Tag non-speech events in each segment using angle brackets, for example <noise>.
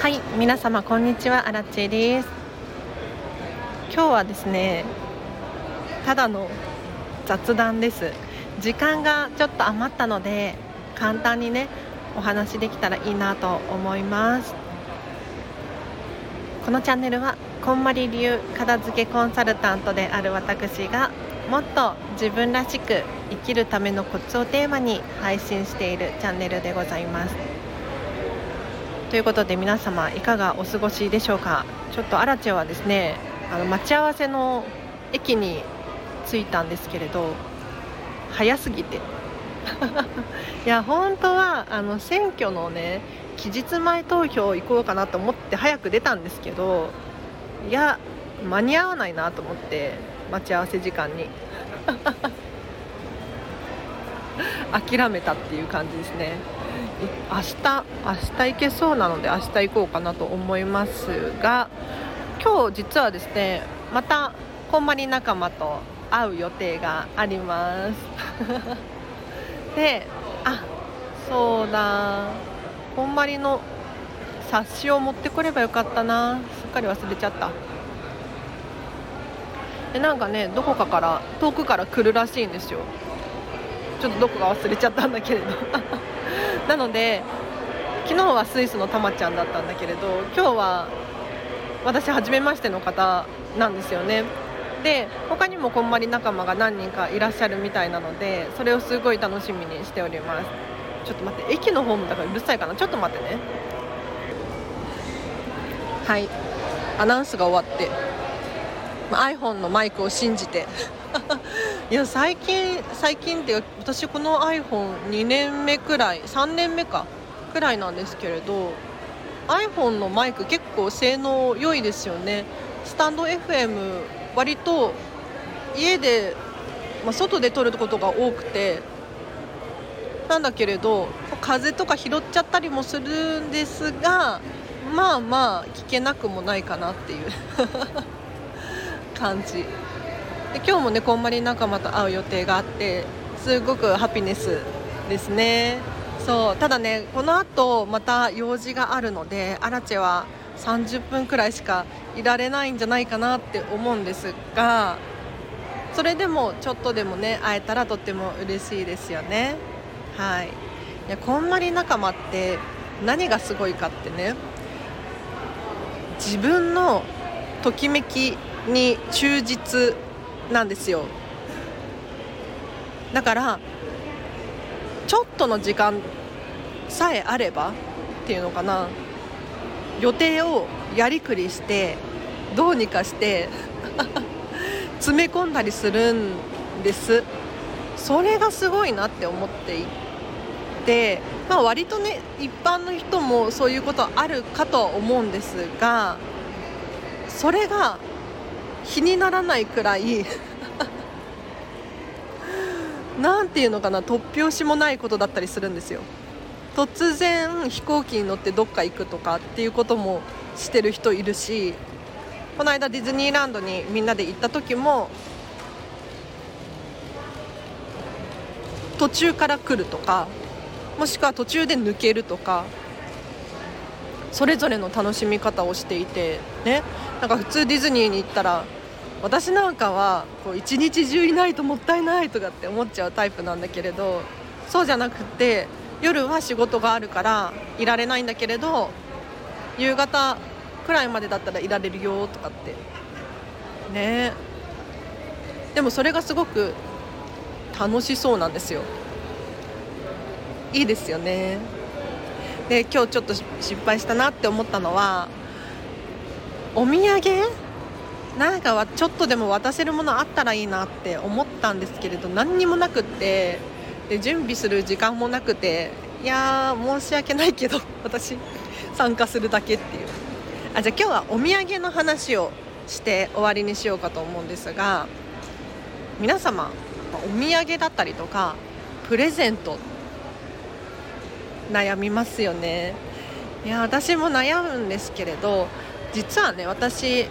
はい皆様こんにちは。アラチェです。今日はですねただの雑談です。時間がちょっと余ったので簡単にねお話できたらいいなと思います。このチャンネルはこんまり流片付けコンサルタントである私がもっと自分らしく生きるためのコツをテーマに配信しているチャンネルでございます。ということで皆様いかがお過ごしでしょうか。ちょっとアラチェはですねあの待ち合わせの駅に着いたんですけれど早すぎて。<laughs> いや本当はあの選挙のね期日前投票行こうかなと思って早く出たんですけどいや間に合わないなと思って待ち合わせ時間に。<laughs> 諦めたっていう感じですね。明日明日行けそうなので明日行こうかなと思いますが今日実はですねまたこんまり仲間と会う予定があります。<laughs> であそうだ。こんまりの冊子を持ってこればよかったな。すっかり忘れちゃった。でなんかねどこかから遠くから来るらしいんですよ。ちょっとどこか忘れちゃったんだけれど。<laughs> なので昨日はスイスのたまちゃんだったんだけれど今日は私初めましての方なんですよね。で他にもこんまり仲間が何人かいらっしゃるみたいなのでそれをすごい楽しみにしております。ちょっと待って駅のホームだからうるさいかな？ちょっと待ってね。はい。アナウンスが終わって。iPhone のマイクを信じて。<laughs> いや最近最近って私この iPhone2 年目くらい3年目かくらいなんですけれど iPhone のマイク結構性能良いですよね。スタンド FM 割と家で、まあ、外で撮ることが多くてなんだけれど風とか拾っちゃったりもするんですがまあまあ聞けなくもないかなっていう。感じ。で今日もねこんまり仲間と会う予定があってすごくハピネスですね。そう。ただねこの後また用事があるのでアラチェは30分くらいしかいられないんじゃないかなって思うんですがそれでもちょっとでもね会えたらとっても嬉しいですよね。はい。いやこんまり仲間って何がすごいかってね自分のときめきに忠実なんですよ。だからちょっとの時間さえあればっていうのかな。予定をやりくりしてどうにかして <laughs> 詰め込んだりするんです。それがすごいなって思っていて、まあ、割とね一般の人もそういうことあるかとは思うんですがそれが気にならないくらい <laughs> なんていうのかな突拍子もないことだったりするんですよ。突然飛行機に乗ってどっか行くとかっていうこともしてる人いるしこの間ディズニーランドにみんなで行った時も途中から来るとかもしくは途中で抜けるとかそれぞれの楽しみ方をしていてね。なんか普通ディズニーに行ったら私なんかはこう一日中いないともったいないとかって思っちゃうタイプなんだけれどそうじゃなくて夜は仕事があるからいられないんだけれど夕方くらいまでだったらいられるよとかって。ね。でもそれがすごく楽しそうなんですよ。いいですよね。で今日ちょっと失敗したなって思ったのはお土産なんかはちょっとでも渡せるものあったらいいなって思ったんですけれど何にもなくってで準備する時間もなくていやー申し訳ないけど <laughs> 私参加するだけっていう。あじゃあ今日はお土産の話をして終わりにしようかと思うんですが皆様お土産だったりとかプレゼント悩みますよね。いや私も悩むんですけれど実はね私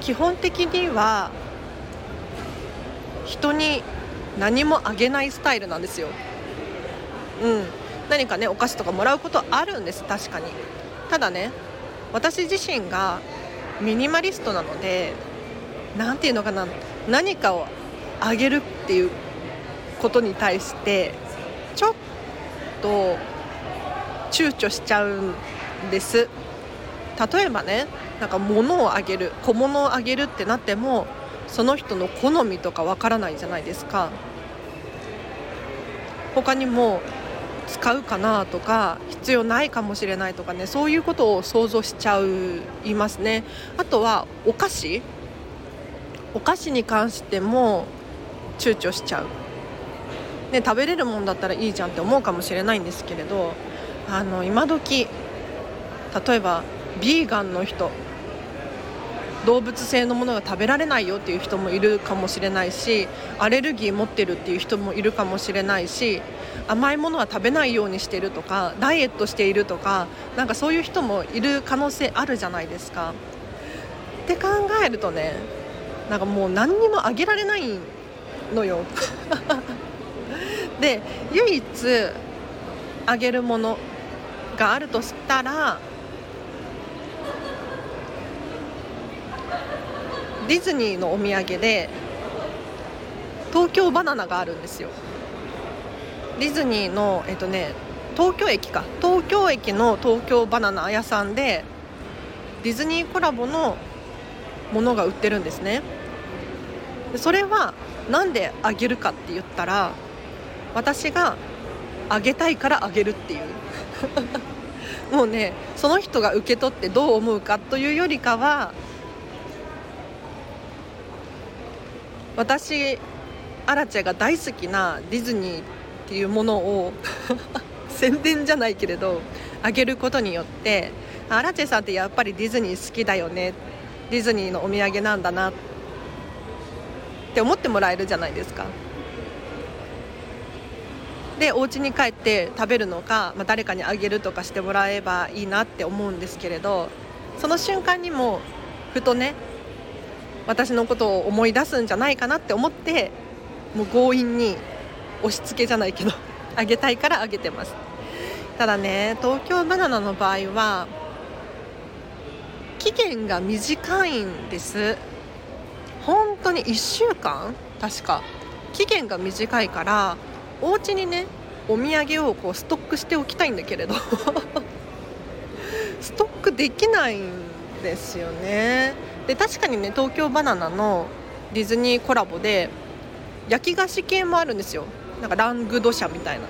基本的には人に何もあげないスタイルなんですよ。うん、何かねお菓子とかもらうことあるんです確かに。ただね私自身がミニマリストなので何て言うのかな何かをあげるっていうことに対してちょっと躊躇しちゃうんです。例えばねなんか物をあげる小物をあげるってなってもその人の好みとかわからないじゃないですか。他にも使うかなとか必要ないかもしれないとかねそういうことを想像しちゃういますね。あとはお菓子。お菓子に関しても躊躇しちゃう、ね、食べれるもんだったらいいじゃんって思うかもしれないんですけれどあの今時例えばビーガンの人。動物性のものが食べられないよっていう人もいるかもしれないしアレルギー持ってるっていう人もいるかもしれないし甘いものは食べないようにしてるとかダイエットしているとかなんかそういう人もいる可能性あるじゃないですか。って考えるとねなんかもう何にもあげられないのよ。<laughs> で唯一あげるものがあるとしたらディズニーのお土産で東京バナナがあるんですよ。ディズニーのえっとね東京駅か。東京駅の東京バナナ屋さんでディズニーコラボのものが売ってるんですね。それは何であげるかって言ったら私があげたいからあげるっていう。<laughs> もうねその人が受け取ってどう思うかというよりかは私アラチェが大好きなディズニーっていうものを <laughs> 宣伝じゃないけれどあげることによってアラチェさんってやっぱりディズニー好きだよねディズニーのお土産なんだなって思ってもらえるじゃないですか。でお家に帰って食べるのか、まあ、誰かにあげるとかしてもらえばいいなって思うんですけれどその瞬間にもふとね私のことを思い出すんじゃないかなって思ってもう強引に押し付けじゃないけど <laughs> あげたいからあげてます。ただね東京バナナの場合は期限が短いんです。本当に1週間？確か。期限が短いからお家にねお土産をこうストックしておきたいんだけれど。<laughs> ストックできないんですよね。で確かにね東京バナナのディズニーコラボで焼き菓子系もあるんですよ。なんかラングドシャみたいな。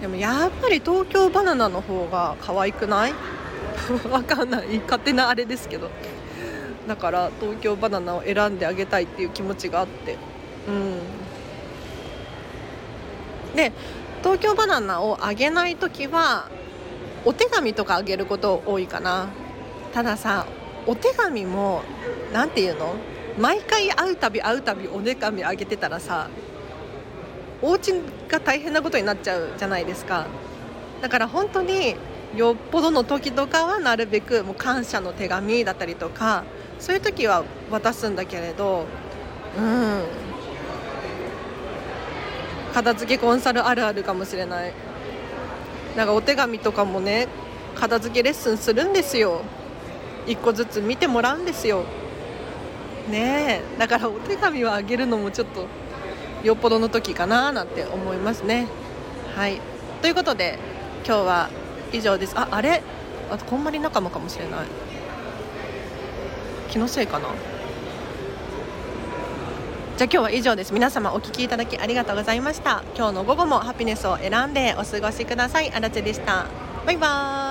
でもやっぱり東京バナナの方が可愛くない？<laughs> わかんない。勝手なあれですけど。だから東京バナナを選んであげたいっていう気持ちがあって。うん。で東京バナナをあげない時はお手紙とかあげること多いかな。たださお手紙も何て言うの？毎回会うたび会うたびお手紙あげてたらさお家が大変なことになっちゃうじゃないですか。だから本当によっぽどの時とかはなるべくもう感謝の手紙だったりとかそういう時は渡すんだけれどうん。片付けコンサルあるあるかもしれない。なんかお手紙とかもね片付けレッスンするんですよ。1個ずつ見てもらうんですよ。ねえ。だからお手紙をあげるのもちょっとよっぽどの時かななんて思いますね。はい。ということで今日は以上です。ああれ？あとこんまり仲間かもしれない。気のせいかな？じゃあ今日は以上です。皆様お聞きいただきありがとうございました。今日の午後もハピネスを選んでお過ごしください。あらちでした。バイバーイ。